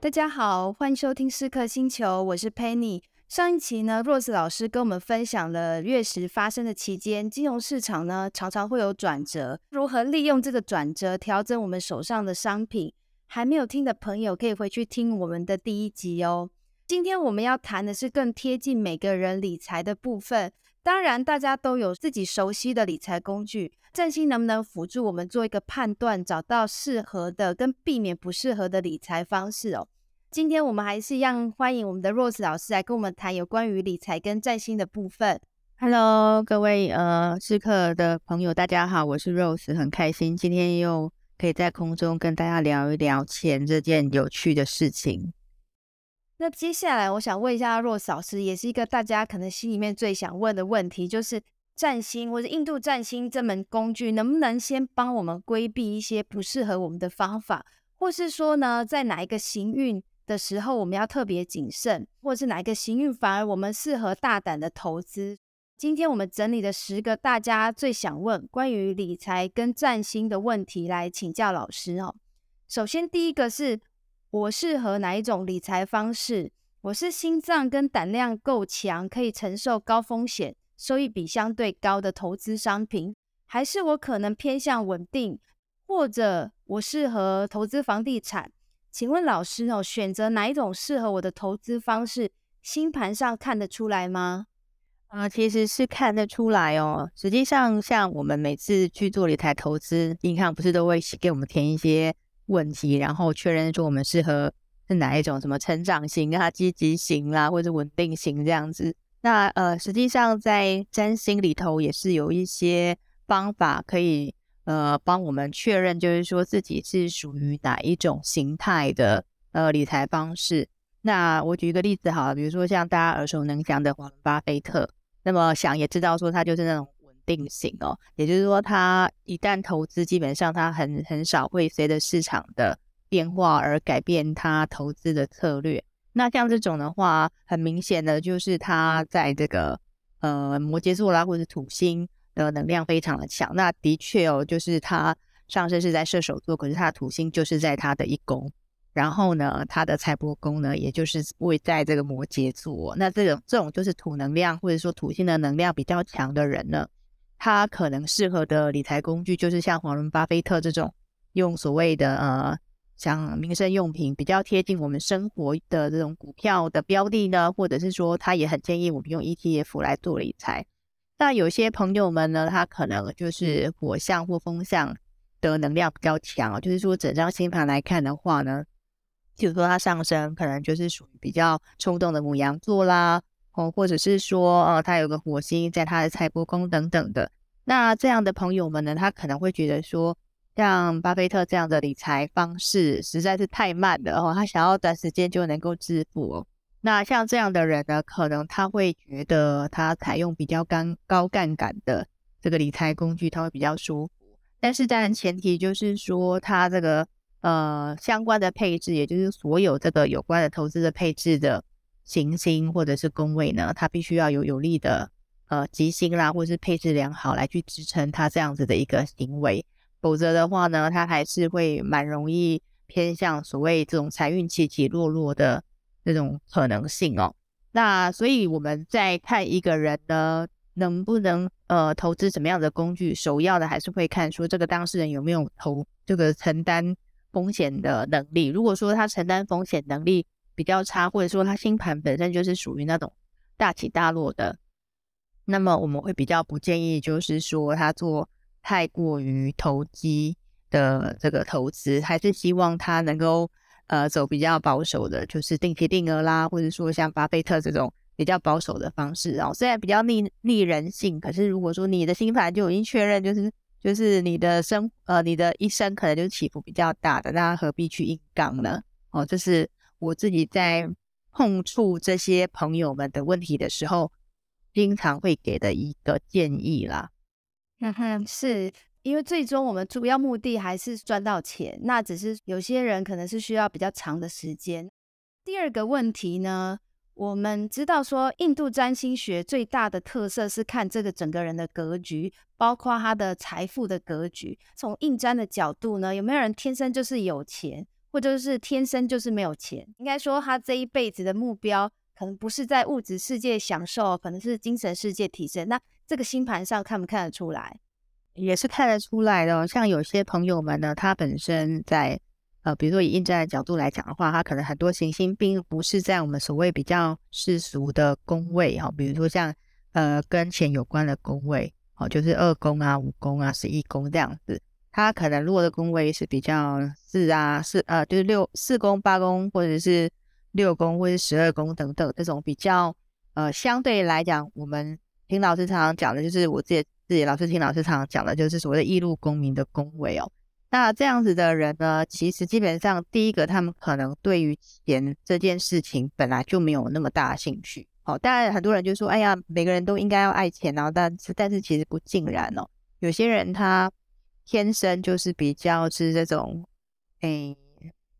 大家好，欢迎收听思客星球，我是 Penny。上一期呢，Rose 老师跟我们分享了月食发生的期间，金融市场呢常常会有转折，如何利用这个转折调整我们手上的商品？还没有听的朋友可以回去听我们的第一集哦。今天我们要谈的是更贴近每个人理财的部分。当然，大家都有自己熟悉的理财工具，占星能不能辅助我们做一个判断，找到适合的跟避免不适合的理财方式哦？今天我们还是一样欢迎我们的 Rose 老师来跟我们谈有关于理财跟占星的部分。Hello，各位呃思客的朋友，大家好，我是 Rose，很开心今天又可以在空中跟大家聊一聊钱这件有趣的事情。那接下来我想问一下若嫂师，也是一个大家可能心里面最想问的问题，就是占星或者印度占星这门工具，能不能先帮我们规避一些不适合我们的方法，或是说呢，在哪一个行运的时候，我们要特别谨慎，或是哪一个行运反而我们适合大胆的投资？今天我们整理的十个大家最想问关于理财跟占星的问题来请教老师哦。首先第一个是我适合哪一种理财方式？我是心脏跟胆量够强，可以承受高风险、收益比相对高的投资商品，还是我可能偏向稳定，或者我适合投资房地产？请问老师哦，选择哪一种适合我的投资方式？星盘上看得出来吗？啊、其实是看得出来哦。实际上，像我们每次去做理财投资，银行不是都会给我们填一些问题，然后确认说我们适合是哪一种，什么成长型啊、积极型啦、或者稳定型这样子。那呃，实际上在占星里头也是有一些方法可以。呃，帮我们确认，就是说自己是属于哪一种形态的呃理财方式。那我举一个例子好了，比如说像大家耳熟能详的华伦巴菲特，那么想也知道说他就是那种定型哦，也就是说他一旦投资，基本上他很很少会随着市场的变化而改变他投资的策略。那像这种的话，很明显的就是他在这个呃摩羯座啦，或者土星。的能量非常的强，那的确哦，就是他上升是在射手座，可是他的土星就是在他的一宫，然后呢，他的财帛宫呢，也就是位在这个摩羯座。那这种这种就是土能量或者说土星的能量比较强的人呢，他可能适合的理财工具就是像华伦巴菲特这种，用所谓的呃像民生用品比较贴近我们生活的这种股票的标的呢，或者是说他也很建议我们用 ETF 来做理财。那有些朋友们呢，他可能就是火象或风象的能量比较强，就是说整张星盘来看的话呢，比如说他上升可能就是属于比较冲动的牡羊座啦，哦，或者是说呃，他有个火星在他的财帛宫等等的。那这样的朋友们呢，他可能会觉得说，像巴菲特这样的理财方式实在是太慢了哦，他想要短时间就能够致富哦。那像这样的人呢，可能他会觉得他采用比较高高杠杆的这个理财工具，他会比较舒服。但是当然前提就是说，他这个呃相关的配置，也就是所有这个有关的投资的配置的行星或者是宫位呢，他必须要有有利的呃吉星啦，或者是配置良好来去支撑他这样子的一个行为。否则的话呢，他还是会蛮容易偏向所谓这种财运起起落落的。这种可能性哦，那所以我们在看一个人呢，能不能呃投资什么样的工具，首要的还是会看说这个当事人有没有投这个承担风险的能力。如果说他承担风险能力比较差，或者说他星盘本身就是属于那种大起大落的，那么我们会比较不建议，就是说他做太过于投机的这个投资，还是希望他能够。呃，走比较保守的，就是定期定额啦，或者说像巴菲特这种比较保守的方式。然后虽然比较逆逆人性，可是如果说你的星盘就已经确认，就是就是你的生呃你的一生可能就起伏比较大的，那何必去硬刚呢？哦，这是我自己在碰触这些朋友们的问题的时候，经常会给的一个建议啦。嗯哼，是。因为最终我们主要目的还是赚到钱，那只是有些人可能是需要比较长的时间。第二个问题呢，我们知道说，印度占星学最大的特色是看这个整个人的格局，包括他的财富的格局。从印占的角度呢，有没有人天生就是有钱，或者是天生就是没有钱？应该说，他这一辈子的目标可能不是在物质世界享受，可能是精神世界提升。那这个星盘上看不看得出来？也是看得出来的。哦像有些朋友们呢，他本身在。呃，比如说以印占的角度来讲的话，他可能很多行星并不是在我们所谓比较世俗的宫位哈，比如说像呃跟钱有关的宫位，哦，就是二宫啊、五宫啊、十一宫这样子，他可能落的宫位是比较四啊、四呃，就是六四宫、八宫或者是六宫或者是十二宫等等这种比较呃相对来讲，我们听老师常常讲的，就是我自己自己老师听老师常常讲的，就是所谓的异路功名的宫位哦。那这样子的人呢，其实基本上第一个，他们可能对于钱这件事情本来就没有那么大兴趣。哦，当然很多人就说，哎呀，每个人都应该要爱钱啊，但是但是其实不尽然哦。有些人他天生就是比较是这种，哎，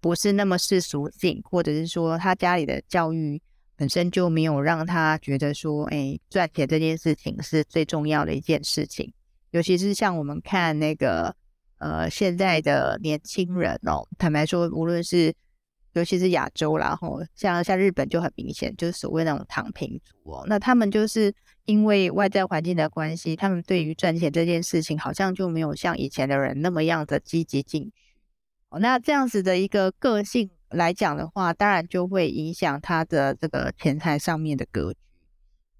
不是那么世俗性，或者是说他家里的教育本身就没有让他觉得说，哎，赚钱这件事情是最重要的一件事情。尤其是像我们看那个。呃，现在的年轻人哦，坦白说，无论是尤其是亚洲啦，然后像像日本就很明显，就是所谓那种躺平族哦。那他们就是因为外在环境的关系，他们对于赚钱这件事情，好像就没有像以前的人那么样的积极进取。那这样子的一个个性来讲的话，当然就会影响他的这个钱财上面的格局。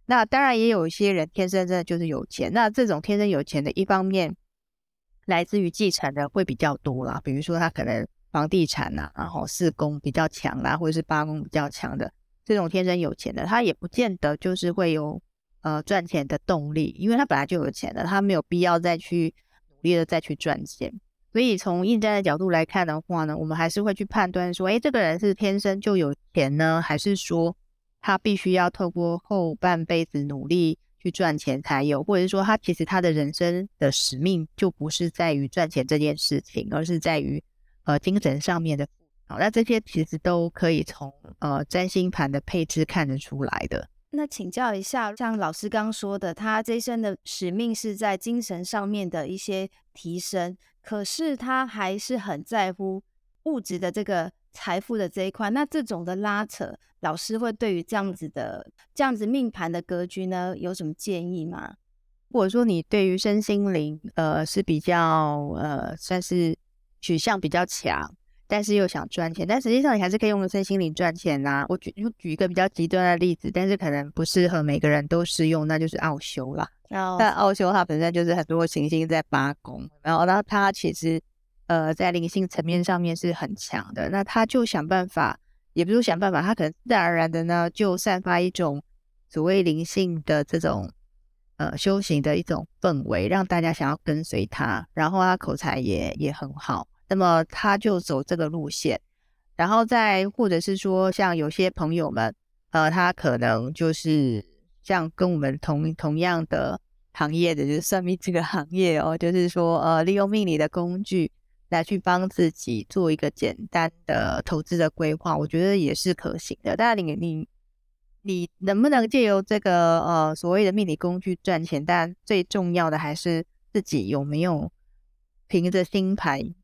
那当然也有一些人天生真的就是有钱，那这种天生有钱的一方面。来自于继承的会比较多啦，比如说他可能房地产呐、啊，然后四宫比较强啦，或者是八宫比较强的这种天生有钱的，他也不见得就是会有呃赚钱的动力，因为他本来就有钱的，他没有必要再去努力的再去赚钱。所以从印占的角度来看的话呢，我们还是会去判断说，诶，这个人是天生就有钱呢，还是说他必须要透过后半辈子努力。去赚钱才有，或者是说他其实他的人生的使命就不是在于赚钱这件事情，而是在于呃精神上面的。好，那这些其实都可以从呃占星盘的配置看得出来的。那请教一下，像老师刚说的，他这一生的使命是在精神上面的一些提升，可是他还是很在乎物质的这个。财富的这一块，那这种的拉扯，老师会对于这样子的这样子命盘的格局呢，有什么建议吗？或者说你对于身心灵，呃，是比较呃，算是取向比较强，但是又想赚钱，但实际上你还是可以用身心灵赚钱呐、啊。我举就举一个比较极端的例子，但是可能不适合每个人都适用，那就是奥修啦。Oh. 但奥修它本身就是很多行星在八宫，然后那它其实。呃，在灵性层面上面是很强的，那他就想办法，也不是想办法，他可能自然而然的呢，就散发一种所谓灵性的这种呃修行的一种氛围，让大家想要跟随他，然后他口才也也很好，那么他就走这个路线，然后再或者是说，像有些朋友们，呃，他可能就是像跟我们同同样的行业的，就是算命这个行业哦，就是说，呃，利用命理的工具。来去帮自己做一个简单的投资的规划，我觉得也是可行的。但你你你能不能借由这个呃所谓的命理工具赚钱？但最重要的还是自己有没有凭着星盘，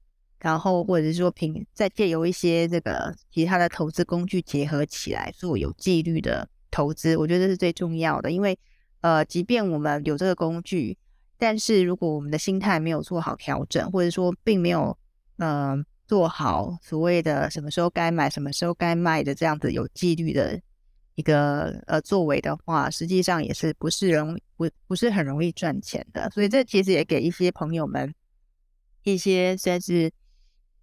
然后或者是说凭再借由一些这个其他的投资工具结合起来做有纪律的投资，我觉得这是最重要的。因为呃，即便我们有这个工具。但是如果我们的心态没有做好调整，或者说并没有嗯、做好所谓的什么时候该买、什么时候该卖的这样子有纪律的一个呃作为的话，实际上也是不是容不不是很容易赚钱的。所以这其实也给一些朋友们一些算是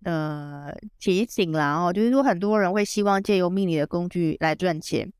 呃提醒啦哦，就是说很多人会希望借由命理的工具来赚钱，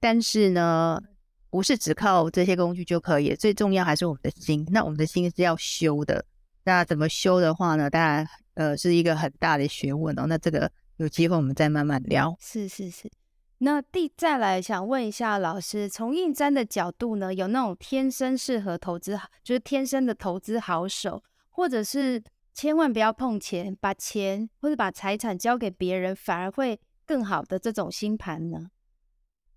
但是呢。不是只靠这些工具就可以，最重要还是我们的心。那我们的心是要修的，那怎么修的话呢？当然，呃，是一个很大的学问哦。那这个有机会我们再慢慢聊。是是是。那第再来想问一下老师，从印占的角度呢，有那种天生适合投资，就是天生的投资好手，或者是千万不要碰钱，把钱或者把财产交给别人，反而会更好的这种星盘呢？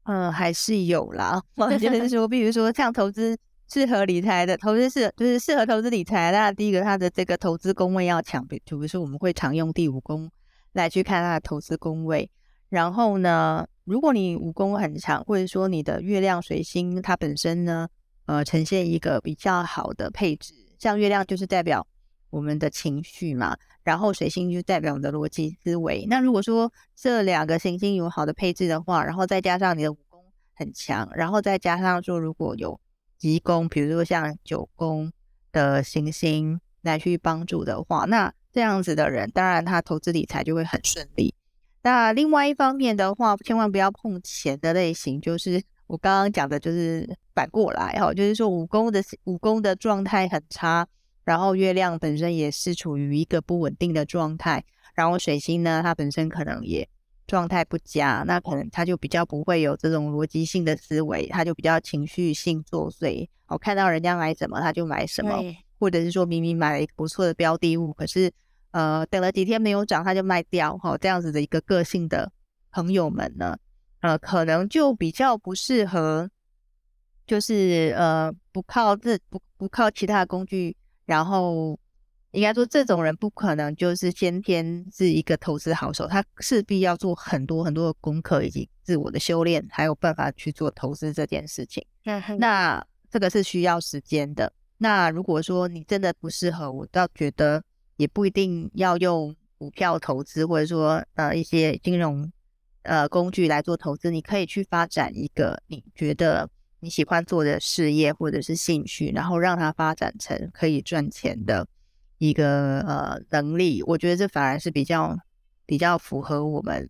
嗯，还是有啦。我觉得是 说，比如说像投资适合理财的投资适，就是适合投资理财。那第一个，它的这个投资宫位要强，比如说我们会常用第五宫来去看它的投资宫位。然后呢，如果你武功很强，或者说你的月亮水星它本身呢，呃，呈现一个比较好的配置，像月亮就是代表我们的情绪嘛，然后水星就代表我们的逻辑思维。那如果说这两个行星有好的配置的话，然后再加上你的武功很强，然后再加上说如果有吉宫，比如说像九宫的行星来去帮助的话，那这样子的人，当然他投资理财就会很顺利。那另外一方面的话，千万不要碰钱的类型，就是我刚刚讲的，就是反过来哈，就是说五宫的五宫的状态很差，然后月亮本身也是处于一个不稳定的状态，然后水星呢，它本身可能也状态不佳，那可能它就比较不会有这种逻辑性的思维，它就比较情绪性作祟，我看到人家买什么他就买什么，或者是说明明买了一个不错的标的物，可是。呃，等了几天没有涨，他就卖掉，哈，这样子的一个个性的朋友们呢，呃，可能就比较不适合，就是呃，不靠自不不靠其他的工具，然后应该说这种人不可能就是先天是一个投资好手，他势必要做很多很多的功课以及自我的修炼，还有办法去做投资这件事情。嗯，那这个是需要时间的。那如果说你真的不适合，我倒觉得。也不一定要用股票投资，或者说呃一些金融呃工具来做投资，你可以去发展一个你觉得你喜欢做的事业或者是兴趣，然后让它发展成可以赚钱的一个呃能力。我觉得这反而是比较比较符合我们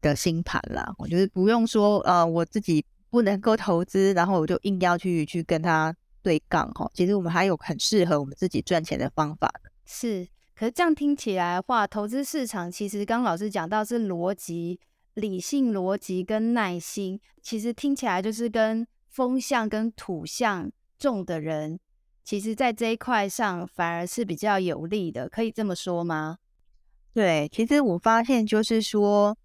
的星盘啦。我觉得不用说呃我自己不能够投资，然后我就硬要去去跟他对杠哈。其实我们还有很适合我们自己赚钱的方法的。是。可是这样听起来的话，投资市场其实刚老师讲到是逻辑、理性逻辑跟耐心，其实听起来就是跟风象跟土象重的人，其实在这一块上反而是比较有利的，可以这么说吗？对，其实我发现就是说，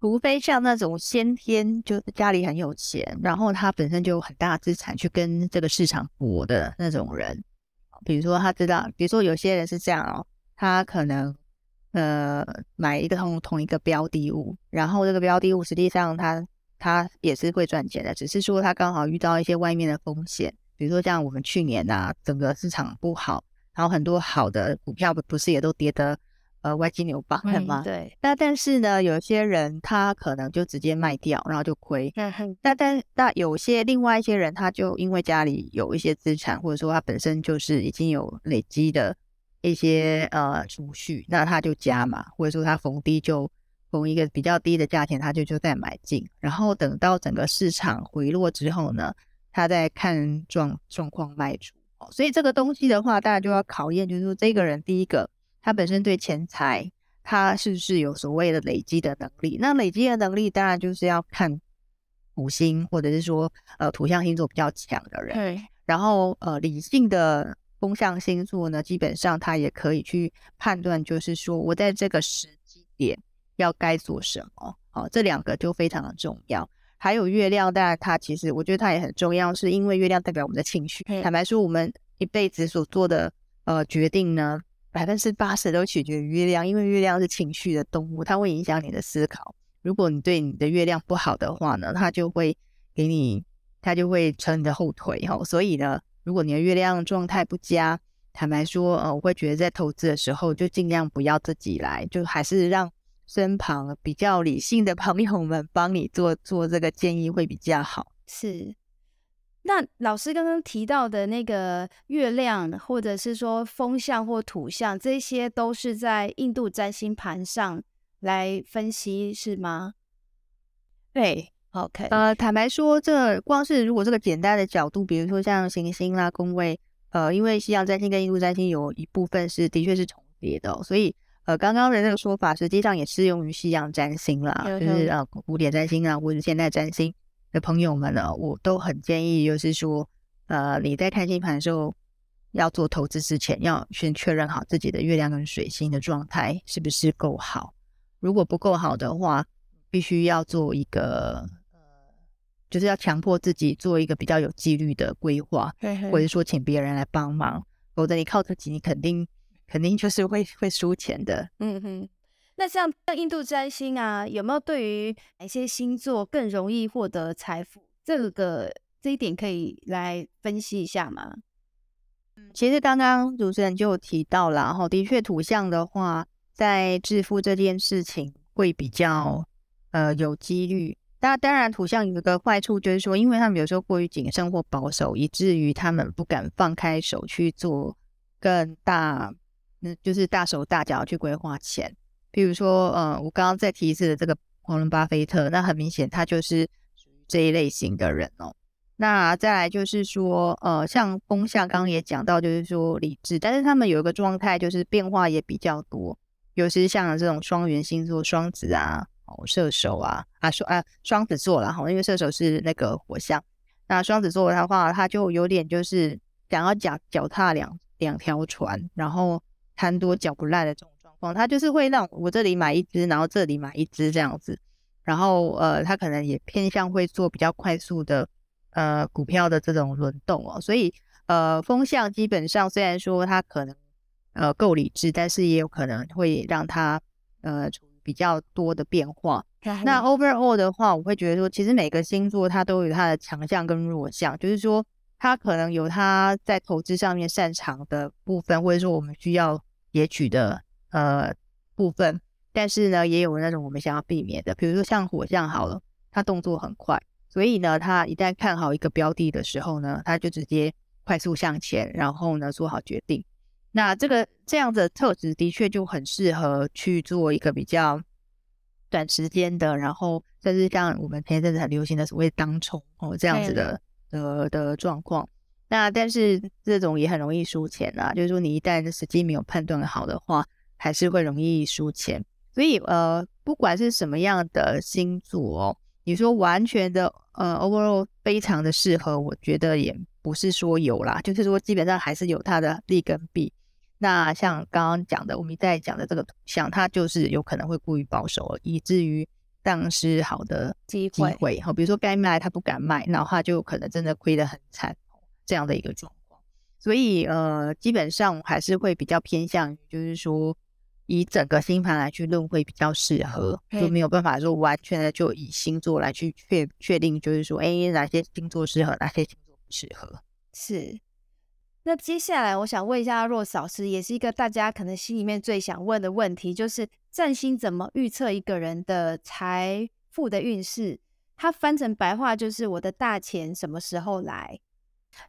除非像那种先天就家里很有钱，然后他本身就有很大资产去跟这个市场搏的那种人。比如说他知道，比如说有些人是这样哦，他可能呃买一个同同一个标的物，然后这个标的物实际上他他也是会赚钱的，只是说他刚好遇到一些外面的风险，比如说像我们去年呐、啊，整个市场不好，然后很多好的股票不不是也都跌得。呃，歪七扭八的吗？对。那但是呢，有些人他可能就直接卖掉，然后就亏。嗯哼。那但那有些另外一些人，他就因为家里有一些资产，或者说他本身就是已经有累积的一些呃储蓄，那他就加嘛，或者说他逢低就逢一个比较低的价钱，他就就在买进，然后等到整个市场回落之后呢，他再看状状况卖出。所以这个东西的话，大家就要考验，就是说这个人第一个。他本身对钱财，他是不是有所谓的累积的能力？那累积的能力，当然就是要看土星，或者是说呃土象星座比较强的人。对。然后呃理性的风象星座呢，基本上他也可以去判断，就是说我在这个时机点要该做什么。哦，这两个就非常的重要。还有月亮，当然它其实我觉得它也很重要，是因为月亮代表我们的情绪。坦白说，我们一辈子所做的呃决定呢。百分之八十都取决于月亮，因为月亮是情绪的动物，它会影响你的思考。如果你对你的月亮不好的话呢，它就会给你，它就会扯你的后腿哈。所以呢，如果你的月亮状态不佳，坦白说，呃，我会觉得在投资的时候就尽量不要自己来，就还是让身旁比较理性的朋友们帮你做做这个建议会比较好。是。那老师刚刚提到的那个月亮，或者是说风象或土象，这些都是在印度占星盘上来分析，是吗？对，OK。呃，坦白说，这光是如果这个简单的角度，比如说像行星啦、宫位，呃，因为西洋占星跟印度占星有一部分是的确是重叠的哦，所以呃，刚刚的那个说法实际上也适用于西洋占星啦，就是呃古典占星啊，或者现代占星。的朋友们呢，我都很建议，就是说，呃，你在看星盘的时候，要做投资之前，要先确认好自己的月亮跟水星的状态是不是够好。如果不够好的话，必须要做一个呃就是要强迫自己做一个比较有纪律的规划，嘿嘿或者说请别人来帮忙，否则你靠自己，你肯定肯定就是会会输钱的。嗯哼，那像像印度占星啊，有没有对于哪些星座更容易获得财富？这个这一点可以来分析一下吗？其实刚刚主持人就有提到了，然后的确土象的话，在致富这件事情会比较呃有几率。那当然，土象有一个坏处，就是说，因为他们有时候过于谨慎或保守，以至于他们不敢放开手去做更大，那就是大手大脚去规划钱。比如说，呃，我刚刚再提一次的这个华伦巴菲特，那很明显他就是属于这一类型的人哦。那再来就是说，呃，像风向刚刚也讲到，就是说理智，但是他们有一个状态，就是变化也比较多，尤其是像这种双元星座，双子啊。哦射手啊啊双啊双子座了哈，因为射手是那个火象，那双子座的话，他就有点就是想要脚脚踏两两条船，然后贪多嚼不烂的这种状况。他就是会让我这里买一只，然后这里买一只这样子，然后呃，他可能也偏向会做比较快速的呃股票的这种轮动哦。所以呃，风向基本上虽然说他可能呃够理智，但是也有可能会让他呃。比较多的变化。那 overall 的话，我会觉得说，其实每个星座它都有它的强项跟弱项，就是说，它可能有他在投资上面擅长的部分，或者说我们需要截取的呃部分。但是呢，也有那种我们想要避免的，比如说像火象好了，它动作很快，所以呢，它一旦看好一个标的的时候呢，它就直接快速向前，然后呢做好决定。那这个这样的特质的确就很适合去做一个比较短时间的，然后甚至像我们前一阵子很流行的所谓当冲哦这样子的的的状况。那但是这种也很容易输钱啊，就是说你一旦时机没有判断好的话，还是会容易输钱。所以呃，不管是什么样的星座哦，你说完全的呃 overall 非常的适合，我觉得也不是说有啦，就是说基本上还是有它的利跟弊。那像刚刚讲的，我们在讲的这个图像，它就是有可能会过于保守，以至于丧失好的机会。好，比如说该卖他不敢卖，然后他就可能真的亏得很惨，这样的一个状况。所以呃，基本上还是会比较偏向于，就是说以整个星盘来去论会比较适合，就没有办法说完全的就以星座来去确确定，就是说哎哪些星座适合，哪些星座不适合，是。那接下来我想问一下 Rose 老师，也是一个大家可能心里面最想问的问题，就是占星怎么预测一个人的财富的运势？它翻成白话就是我的大钱什么时候来？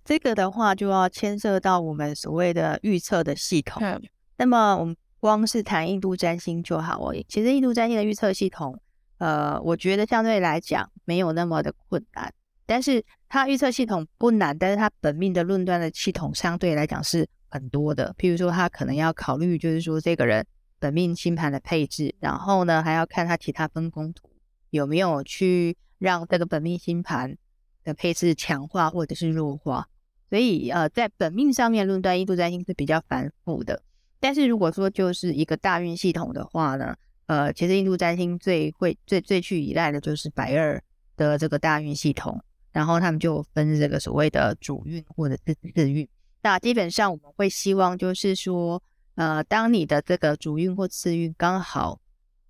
这个的话就要牵涉到我们所谓的预测的系统。嗯。那么我们光是谈印度占星就好哦。其实印度占星的预测系统，呃，我觉得相对来讲没有那么的困难。但是它预测系统不难，但是它本命的论断的系统相对来讲是很多的。譬如说，他可能要考虑，就是说这个人本命星盘的配置，然后呢，还要看他其他分工图有没有去让这个本命星盘的配置强化或者是弱化。所以，呃，在本命上面论断印度占星是比较繁复的。但是如果说就是一个大运系统的话呢，呃，其实印度占星最会最最去依赖的就是白二的这个大运系统。然后他们就分这个所谓的主运或者是次运。那基本上我们会希望就是说，呃，当你的这个主运或次运刚好，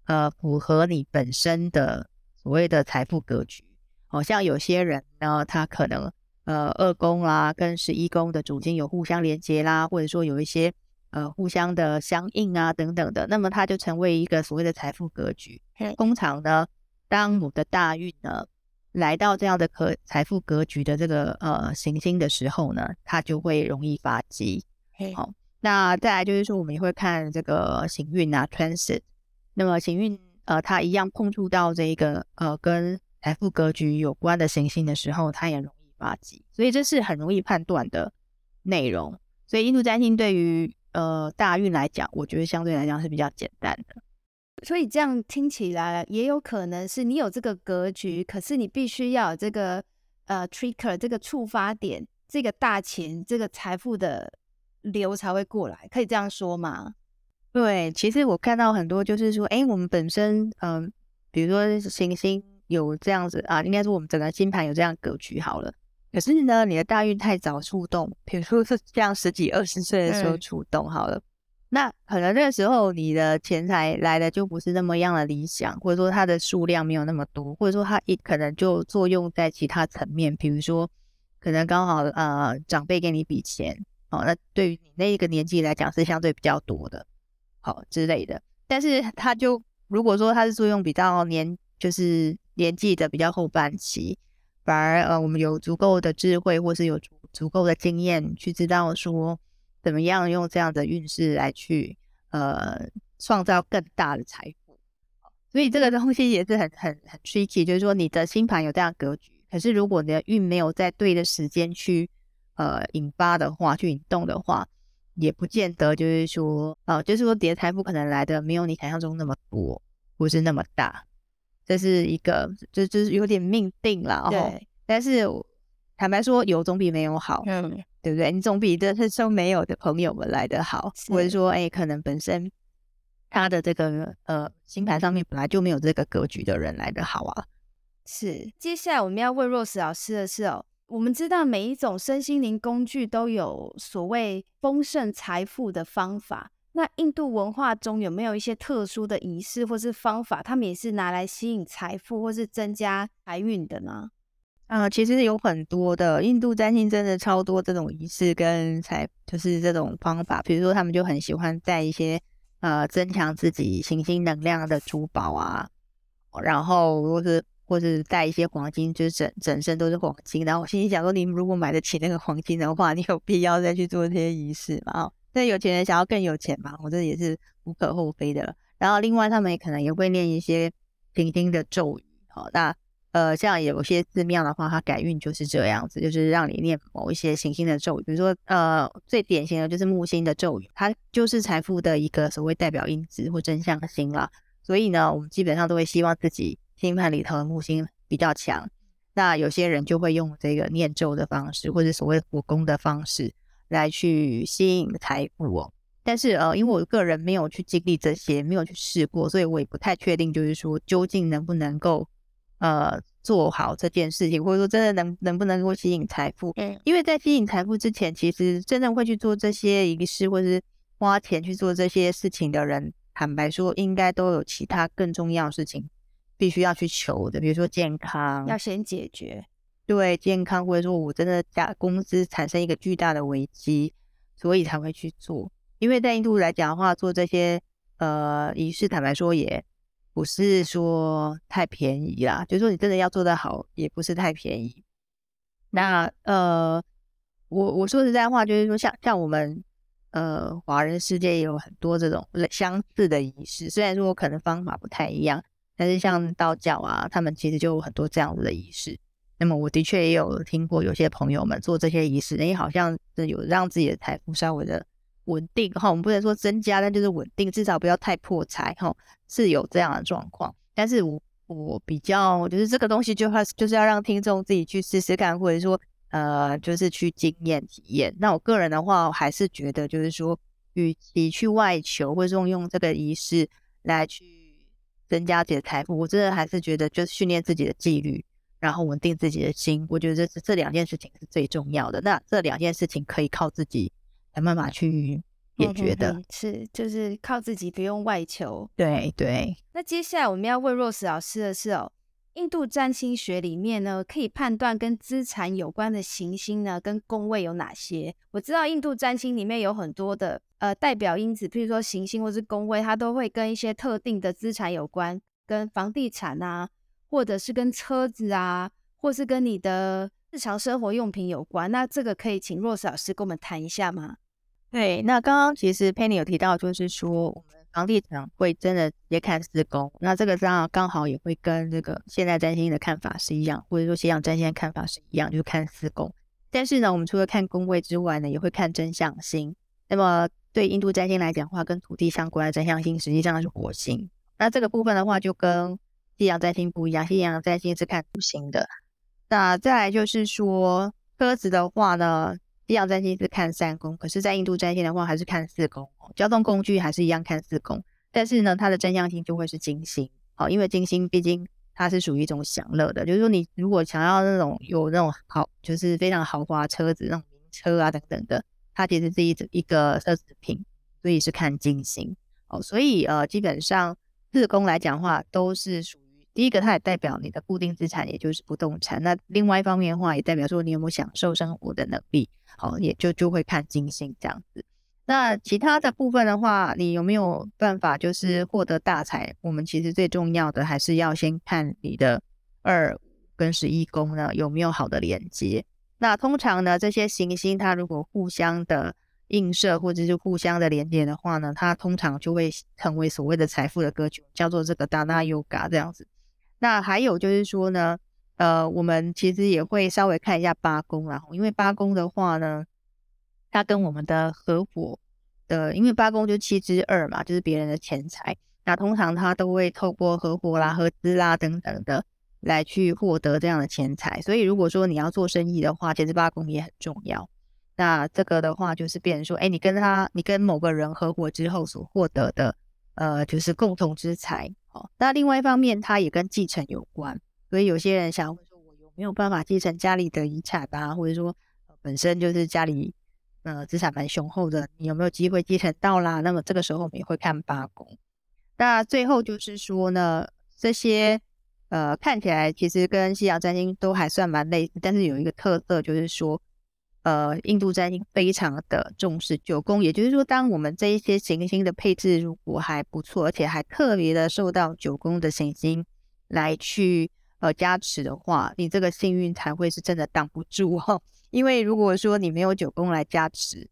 呃，符合你本身的所谓的财富格局。好像有些人呢，他可能呃二宫啦跟十一宫的主星有互相连接啦，或者说有一些呃互相的相应啊等等的，那么它就成为一个所谓的财富格局。通常呢，当我的大运呢。来到这样的可财富格局的这个呃行星的时候呢，它就会容易发迹。好、哦，那再来就是说，我们也会看这个行运啊，transit。那么行运呃，它一样碰触到这个呃跟财富格局有关的行星的时候，它也容易发迹。所以这是很容易判断的内容。所以印度占星对于呃大运来讲，我觉得相对来讲是比较简单的。所以这样听起来，也有可能是你有这个格局，可是你必须要有这个呃 trigger 这个触发点，这个大钱，这个财富的流才会过来，可以这样说吗？对，其实我看到很多就是说，哎，我们本身嗯、呃，比如说行星有这样子啊，应该是我们整个星盘有这样格局好了。可是呢，你的大运太早触动，比如说是这样十几二十岁的时候触动好了，嗯、那可能那个时候你的钱财来的就不是那么样的理想，或者说它的数量没有那么多，或者说它一可能就作用在其他层面，比如说可能刚好呃长辈给你一笔钱，哦，那对于你那一个年纪来讲是相对比较多的，好、哦、之类的。但是它就如果说它是作用比较年，就是年纪的比较后半期。反而，呃，我们有足够的智慧，或是有足足够的经验，去知道说怎么样用这样的运势来去，呃，创造更大的财富。所以这个东西也是很很很 tricky，就是说你的星盘有这样格局，可是如果你的运没有在对的时间去，呃，引发的话，去引动的话，也不见得就是说，呃，就是说你的财富可能来的没有你想象中那么多，不是那么大。这是一个，就就是有点命定了，对。但是坦白说，有总比没有好，嗯，对不对？你总比这是说没有的朋友们来的好，或者说，哎，可能本身他的这个呃星盘上面本来就没有这个格局的人来的好啊。是。接下来我们要问 Rose 老师的是哦，我们知道每一种身心灵工具都有所谓丰盛财富的方法。那印度文化中有没有一些特殊的仪式或是方法，他们也是拿来吸引财富或是增加财运的呢？啊、其实有很多的印度占星真的超多这种仪式跟财，就是这种方法。比如说，他们就很喜欢带一些呃增强自己行星能量的珠宝啊，然后或是或是带一些黄金，就是整整身都是黄金。然后我心里想说，你如果买得起那个黄金的话，你有必要再去做这些仪式吗？那有钱人想要更有钱嘛，我这也是无可厚非的。然后另外他们也可能也会念一些行星的咒语。好，那呃像有些寺庙的话，它改运就是这样子，就是让你念某一些行星的咒语。比如说呃最典型的就是木星的咒语，它就是财富的一个所谓代表因子或真相星啦。所以呢，我们基本上都会希望自己星盘里头的木星比较强。那有些人就会用这个念咒的方式，或者所谓火攻的方式。来去吸引财富哦，但是呃，因为我个人没有去经历这些，没有去试过，所以我也不太确定，就是说究竟能不能够呃做好这件事情，或者说真的能能不能够吸引财富？嗯，因为在吸引财富之前，其实真正会去做这些仪式或者是花钱去做这些事情的人，坦白说，应该都有其他更重要的事情必须要去求的，比如说健康，要先解决。对健康，或者说我真的家公司产生一个巨大的危机，所以才会去做。因为在印度来讲的话，做这些呃仪式，坦白说也不是说太便宜啦。就是说你真的要做得好，也不是太便宜。那呃，我我说实在话，就是说像像我们呃华人世界也有很多这种相似的仪式，虽然说可能方法不太一样，但是像道教啊，他们其实就有很多这样子的仪式。那么我的确也有听过有些朋友们做这些仪式，诶，好像是有让自己的财富稍微的稳定哈。我们不能说增加，但就是稳定，至少不要太破财哈。是有这样的状况，但是我我比较就是这个东西就就是要让听众自己去试试看，或者说呃就是去经验体验。那我个人的话，我还是觉得就是说，与其去外求，或者说用这个仪式来去增加自己的财富，我真的还是觉得就是训练自己的纪律。然后稳定自己的心，我觉得这这两件事情是最重要的。那这两件事情可以靠自己想办法去解决的，嗯嗯嗯，是就是靠自己，不用外求。对对。那接下来我们要问 Rose 老师的是哦，印度占星学里面呢，可以判断跟资产有关的行星呢，跟宫位有哪些？我知道印度占星里面有很多的呃代表因子，譬如说行星或是宫位，它都会跟一些特定的资产有关，跟房地产啊。或者是跟车子啊，或是跟你的日常生活用品有关，那这个可以请 Rose 老师跟我们谈一下吗？对，那刚刚其实 Penny 有提到，就是说我们房地产会真的直接看四宫，那这个刚刚好也会跟这个现代占星的看法是一样，或者说西洋占星的看法是一样，就是看四宫。但是呢，我们除了看宫位之外呢，也会看真相星。那么对印度占星来讲的话，跟土地相关的真相星实际上是火星。那这个部分的话，就跟西洋占星不一样，西洋占星是看土星的。那再来就是说车子的话呢，西洋占星是看三宫，可是在印度占星的话还是看四宫。交通工具还是一样看四宫，但是呢，它的真相星就会是金星。好，因为金星毕竟它是属于一种享乐的，就是说你如果想要那种有那种好，就是非常豪华车子那种名车啊等等的，它其实是一一个奢侈品，所以是看金星哦。所以呃，基本上四宫来讲话，都是属第一个，它也代表你的固定资产，也就是不动产。那另外一方面的话，也代表说你有没有享受生活的能力，好、也就就会看金星这样子。那其他的部分的话，你有没有办法就是获得大财？我们其实最重要的还是要先看你的二跟十一宫呢有没有好的连接。那通常呢，这些行星它如果互相的映射或者是互相的连接的话呢，它通常就会成为所谓的财富的格局，叫做这个达那优嘎这样子。那还有就是说呢，呃，我们其实也会稍微看一下八宫啦，因为八宫的话呢。它跟我们的合伙的，因为八宫就七之二嘛，就是别人的钱财。那通常他都会透过合伙啦、合资啦等等的来去获得这样的钱财。所以如果说你要做生意的话，其实八宫也很重要。那这个的话就是变成说，哎，你跟他，你跟某个人合伙之后所获得的，呃，就是共同之财。哦，那另外一方面，它也跟继承有关。所以有些人想问说，我有没有办法继承家里的遗产啊？或者说本身就是家里。呃，资产蛮雄厚的，你有没有机会继承到啦？那么这个时候我们也会看八宫。那最后就是说呢，这些呃看起来其实跟西洋占星都还算蛮类似，但是有一个特色就是说，呃，印度占星非常的重视九宫，也就是说，当我们这一些行星的配置如果还不错，而且还特别的受到九宫的行星来去呃加持的话，你这个幸运才会是真的挡不住哦。因为如果说你没有九宫来加持，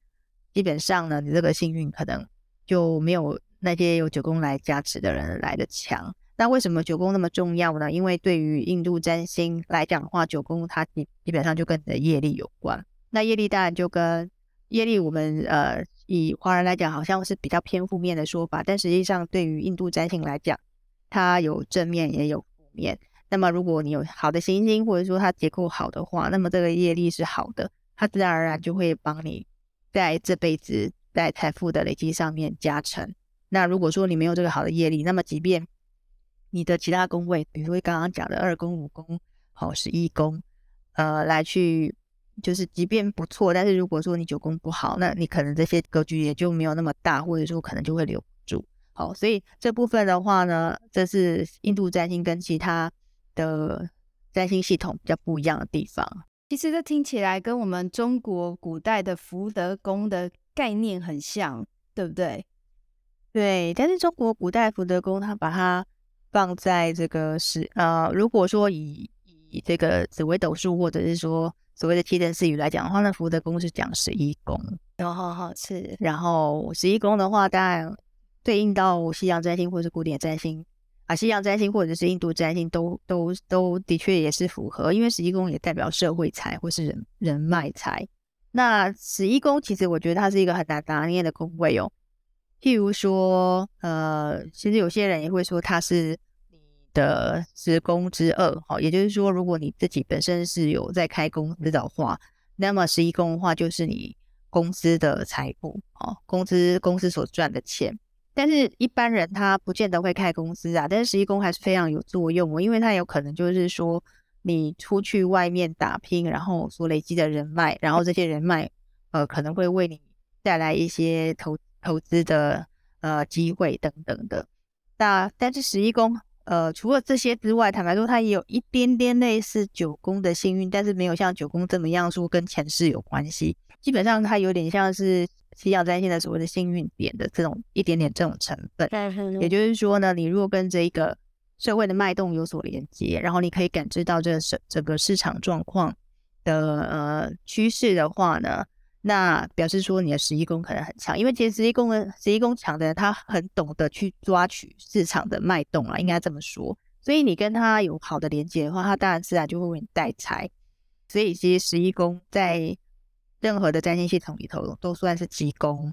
基本上呢，你这个幸运可能就没有那些有九宫来加持的人来的强。那为什么九宫那么重要呢？因为对于印度占星来讲的话，九宫它基基本上就跟你的业力有关。那业力当然就跟业力，我们呃以华人来讲，好像是比较偏负面的说法，但实际上对于印度占星来讲，它有正面也有负面。那么，如果你有好的行星，或者说它结构好的话，那么这个业力是好的，它自然而然就会帮你在这辈子在财富的累积上面加成。那如果说你没有这个好的业力，那么即便你的其他宫位，比如说刚刚讲的二宫、五宫、好十一宫，呃，来去就是即便不错，但是如果说你九宫不好，那你可能这些格局也就没有那么大，或者说可能就会留不住。好，所以这部分的话呢，这是印度占星跟其他。的占星系统比较不一样的地方，其实这听起来跟我们中国古代的福德宫的概念很像，对不对？对，但是中国古代福德宫，它把它放在这个是呃，如果说以以这个紫微斗数或者是说所谓的七政四语来讲的话，那福德宫是讲十一宫，然后好是，然后十一宫的话，当然对应到西洋占星或是古典占星。啊，西洋占星或者是印度占星都都都的确也是符合，因为十一宫也代表社会财或是人人脉财。那十一宫其实我觉得它是一个很难拿捏的宫位哦。譬如说，呃，其实有些人也会说它是你的职工之二，哈，也就是说，如果你自己本身是有在开公司的话，那么十一宫的话就是你公司的财富，哦，公司公司所赚的钱。但是一般人他不见得会开公司啊，但是十一宫还是非常有作用哦，因为他有可能就是说你出去外面打拼，然后所累积的人脉，然后这些人脉呃可能会为你带来一些投投资的呃机会等等的。那但是十一宫呃除了这些之外，坦白说它也有一点点类似九宫的幸运，但是没有像九宫这么样说跟前世有关系，基本上它有点像是。西洋占星的所谓的幸运点的这种一点点这种成分，也就是说呢，你如果跟这一个社会的脉动有所连接，然后你可以感知到这个市整个市场状况的呃趋势的话呢，那表示说你的十一宫可能很强，因为其实十一宫的十一宫强的人，他很懂得去抓取市场的脉动啊，应该这么说。所以你跟他有好的连接的话，他当然自然就会为你带财。所以其实十一宫在任何的占星系统里头都算是吉宫，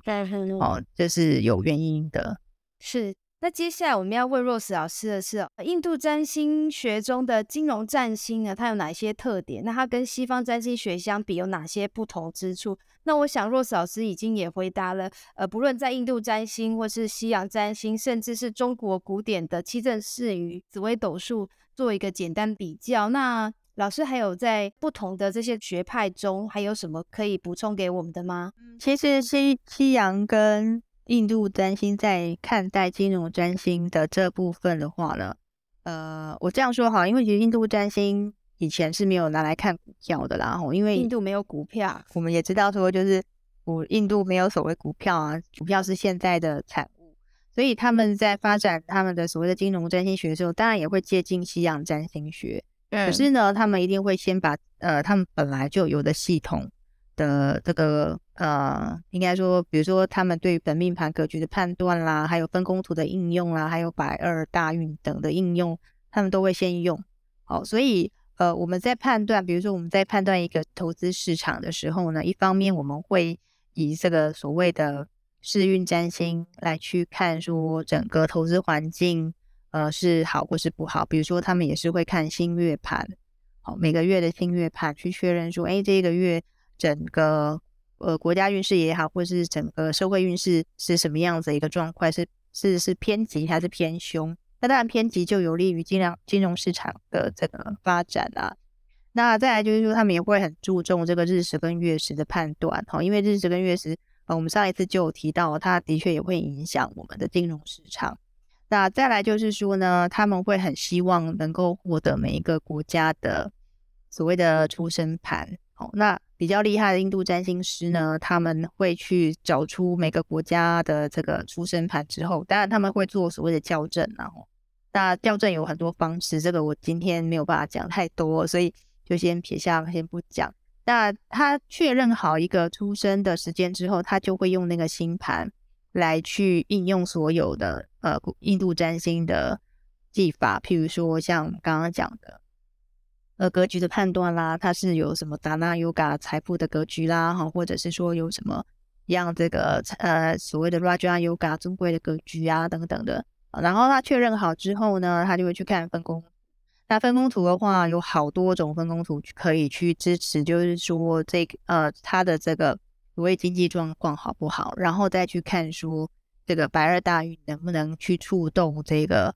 哦，这是有原因的。是，那接下来我们要问 Rose 老师的是，印度占星学中的金融占星呢，它有哪些特点？那它跟西方占星学相比有哪些不同之处？那我想 Rose 老师已经也回答了，呃，不论在印度占星，或是西洋占星，甚至是中国古典的七阵饰与紫微斗数，做一个简单比较。那老师还有在不同的这些学派中，还有什么可以补充给我们的吗？其实西西洋跟印度占星在看待金融占星的这部分的话呢，呃，我这样说哈，因为其实印度占星以前是没有拿来看股票的啦，因为印度没有股票，我们也知道说就是我印度没有所谓股票啊，股票是现在的产物，所以他们在发展他们的所谓的金融占星学的时候，当然也会借鉴西洋占星学。可是呢，他们一定会先把呃，他们本来就有的系统的这个呃，应该说，比如说他们对本命盘格局的判断啦，还有分工图的应用啦，还有百二大运等的应用，他们都会先用。好，所以呃，我们在判断，比如说我们在判断一个投资市场的时候呢，一方面我们会以这个所谓的世运占星来去看说整个投资环境。呃，是好或是不好？比如说，他们也是会看新月盘，好，每个月的新月盘去确认说，哎，这个月整个呃国家运势也好，或是整个社会运势是什么样子一个状况？是是是偏吉还是偏凶？那当然偏吉就有利于金融金融市场的这个发展啊。那再来就是说，他们也会很注重这个日食跟月食的判断，哈，因为日食跟月食，呃，我们上一次就有提到，它的确也会影响我们的金融市场。那再来就是说呢，他们会很希望能够获得每一个国家的所谓的出生盘。哦，那比较厉害的印度占星师呢，他们会去找出每个国家的这个出生盘之后，当然他们会做所谓的校正，然后那校正有很多方式，这个我今天没有办法讲太多，所以就先撇下，先不讲。那他确认好一个出生的时间之后，他就会用那个星盘。来去应用所有的呃印度占星的技法，譬如说像刚刚讲的呃格局的判断啦，它是有什么达纳尤嘎财富的格局啦，哈，或者是说有什么样这个呃所谓的 Raja Yoga 尊贵的格局啊等等的，然后他确认好之后呢，他就会去看分工。那分工图的话，有好多种分工图可以去支持，就是说这呃他的这个。所谓经济状况好不好，然后再去看说这个白二大运能不能去触动这个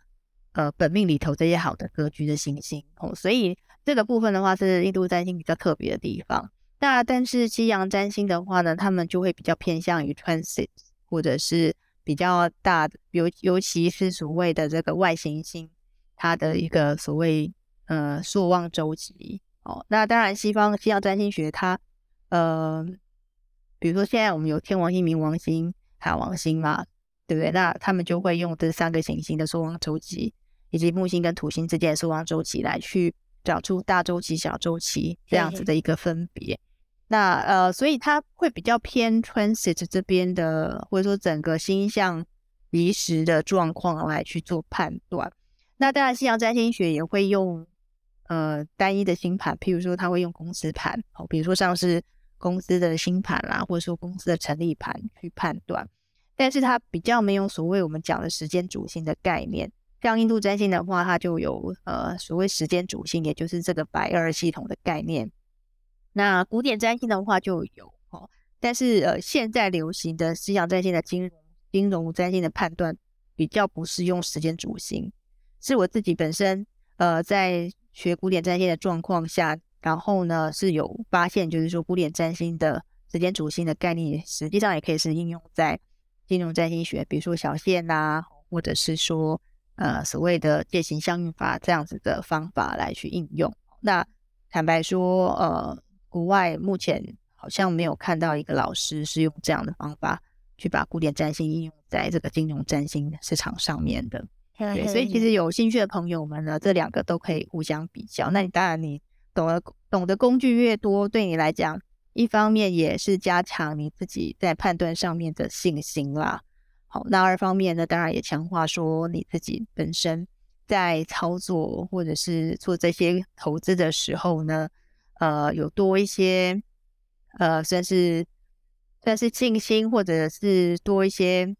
呃本命里头这些好的格局的行星哦，所以这个部分的话是印度占星比较特别的地方。那但是西洋占星的话呢，他们就会比较偏向于 transit 或者是比较大的，尤尤其是所谓的这个外行星，它的一个所谓呃朔望周期哦。那当然西方西洋占星学它呃。比如说，现在我们有天王星、冥王星、海王星嘛，对不对？那他们就会用这三个行星的朔望周期，以及木星跟土星之间的朔望周期来去找出大周期、小周期这样子的一个分别。那呃，所以它会比较偏 transit 这边的，或者说整个星象离时的状况来去做判断。那当然，西洋占星学也会用呃单一的星盘，譬如说，它会用公司盘，哦，比如说像是。公司的星盘啦，或者说公司的成立盘去判断，但是它比较没有所谓我们讲的时间主星的概念。像印度占星的话，它就有呃所谓时间主星，也就是这个白二系统的概念。那古典占星的话就有哦，但是呃现在流行的西洋占星的金融金融占星的判断比较不是用时间主星，是我自己本身呃在学古典占星的状况下。然后呢，是有发现，就是说古典占星的时间主星的概念，实际上也可以是应用在金融占星学，比如说小线呐、或者是说呃所谓的借行相运法这样子的方法来去应用。那坦白说，呃，国外目前好像没有看到一个老师是用这样的方法去把古典占星应用在这个金融占星市场上面的。对，所以其实有兴趣的朋友们呢，这两个都可以互相比较。那你当然你。懂得懂得工具越多，对你来讲，一方面也是加强你自己在判断上面的信心啦。好，那二方面呢，当然也强化说你自己本身在操作或者是做这些投资的时候呢，呃，有多一些呃，算是算是信心，或者是多一些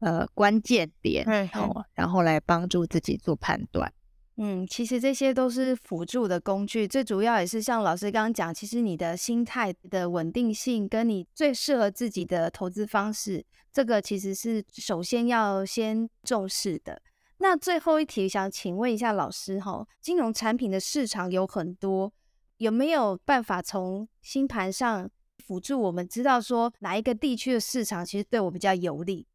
呃关键点，嗯，哦，然后来帮助自己做判断。嗯，其实这些都是辅助的工具，最主要也是像老师刚刚讲，其实你的心态的稳定性跟你最适合自己的投资方式，这个其实是首先要先重视的。那最后一题想请问一下老师哈，金融产品的市场有很多，有没有办法从星盘上辅助我们知道说哪一个地区的市场其实对我比较有利？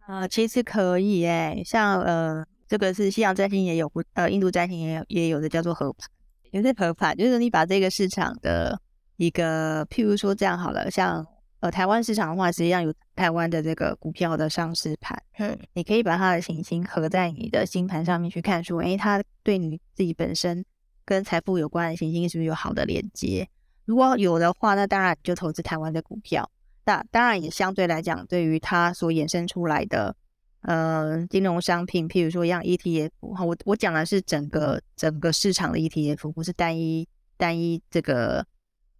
啊、呃，其实可以诶，像呃。这个是西洋占星也有，呃，印度占星也有，也有的叫做合盘，也是合盘，就是你把这个市场的一个，譬如说这样好了，像呃台湾市场的话，实际上有台湾的这个股票的上市盘，嗯，你可以把它的行星合在你的星盘上面去看，说，诶，它对你自己本身跟财富有关的行星是不是有好的连接？如果有的话，那当然就投资台湾的股票，那当然也相对来讲，对于它所衍生出来的。呃，金融商品，譬如说像 ETF，哈，我我讲的是整个整个市场的 ETF，不是单一单一这个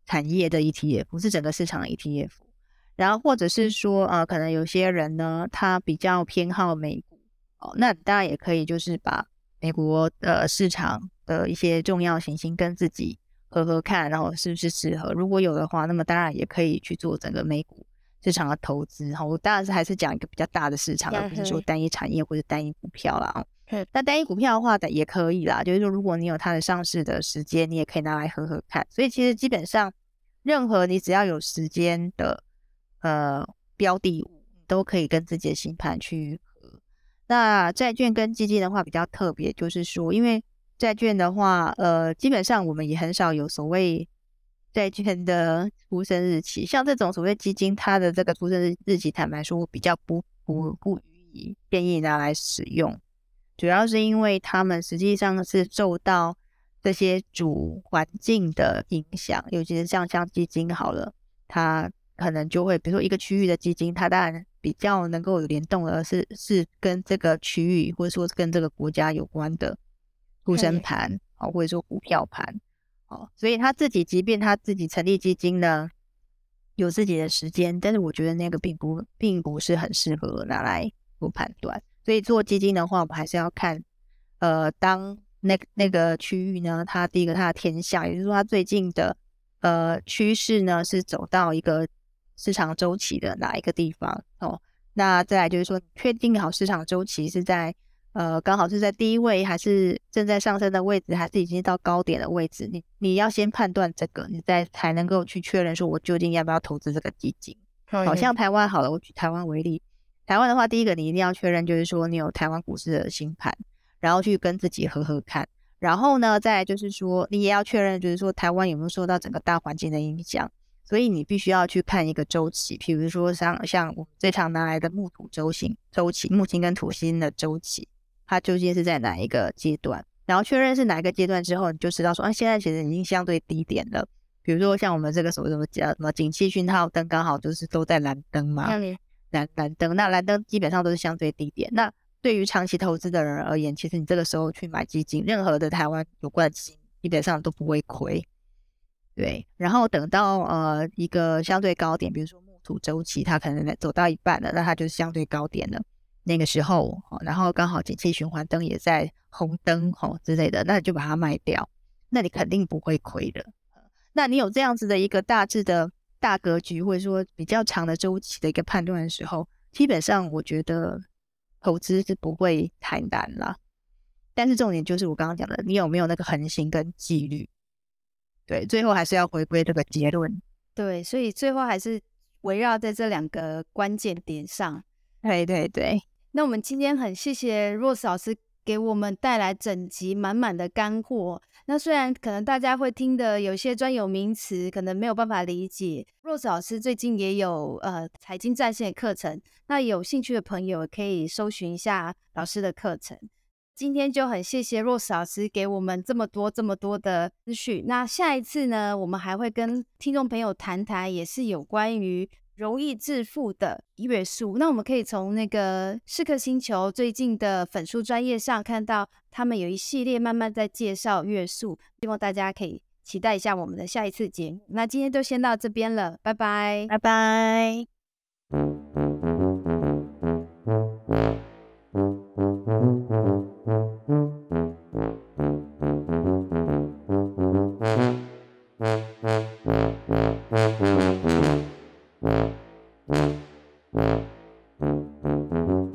产业的 ETF，不是整个市场的 ETF。然后或者是说，呃，可能有些人呢，他比较偏好美股，哦，那当然也可以，就是把美国的市场的一些重要行星跟自己合合看，然后是不是适合。如果有的话，那么当然也可以去做整个美股。市场的投资哈，我当然是还是讲一个比较大的市场，而不是说单一产业或者单一股票啦。啊。那单一股票的话，也可以啦。就是说，如果你有它的上市的时间，你也可以拿来合合看。所以其实基本上，任何你只要有时间的呃标的物，都可以跟自己的新盘去合。那债券跟基金的话比较特别，就是说，因为债券的话，呃，基本上我们也很少有所谓。债券的出生日期，像这种所谓基金，它的这个出生日日期，坦白说，我比较不不不予以建议拿来使用，主要是因为他们实际上是受到这些主环境的影响，尤其是像像基金好了，它可能就会，比如说一个区域的基金，它当然比较能够有联动的是是跟这个区域或者说跟这个国家有关的出生盘啊，或者说股票盘。哦，所以他自己，即便他自己成立基金呢，有自己的时间，但是我觉得那个并不，并不是很适合拿来做判断。所以做基金的话，我们还是要看，呃，当那那个区域呢，它第一个它的天象，也就是说它最近的呃趋势呢，是走到一个市场周期的哪一个地方哦。那再来就是说，确定好市场周期是在。呃，刚好是在低位，还是正在上升的位置，还是已经到高点的位置？你你要先判断这个，你再才能够去确认说，我究竟要不要投资这个基金。好像台湾好了，我举台湾为例，台湾的话，第一个你一定要确认，就是说你有台湾股市的星盘，然后去跟自己合合看。然后呢，再来就是说，你也要确认，就是说台湾有没有受到整个大环境的影响。所以你必须要去看一个周期，比如说像像我们最常拿来的木土周星周期，木星跟土星的周期。它究竟是在哪一个阶段？然后确认是哪一个阶段之后，你就知道说，啊，现在其实已经相对低点了。比如说像我们这个所谓什么叫什么景气讯号灯，刚好就是都在蓝灯嘛，蓝蓝灯。那蓝灯基本上都是相对低点。那对于长期投资的人而言，其实你这个时候去买基金，任何的台湾有关基金基本上都不会亏。对，然后等到呃一个相对高点，比如说木土周期，它可能走到一半了，那它就是相对高点了。那个时候，然后刚好景气循环灯也在红灯吼之类的，那你就把它卖掉，那你肯定不会亏的。那你有这样子的一个大致的大格局，或者说比较长的周期的一个判断的时候，基本上我觉得投资是不会太难了。但是重点就是我刚刚讲的，你有没有那个恒心跟纪律？对，最后还是要回归这个结论。对，所以最后还是围绕在这两个关键点上。对对对。那我们今天很谢谢 Rose 老师给我们带来整集满满的干货。那虽然可能大家会听的有些专有名词可能没有办法理解，Rose 老师最近也有呃财经在线课程，那有兴趣的朋友可以搜寻一下老师的课程。今天就很谢谢 Rose 老师给我们这么多这么多的资讯。那下一次呢，我们还会跟听众朋友谈谈，也是有关于。容易致富的月数，那我们可以从那个四颗星球最近的粉书专业上看到，他们有一系列慢慢在介绍月数，希望大家可以期待一下我们的下一次节目。那今天就先到这边了，拜拜，拜拜。Thank you.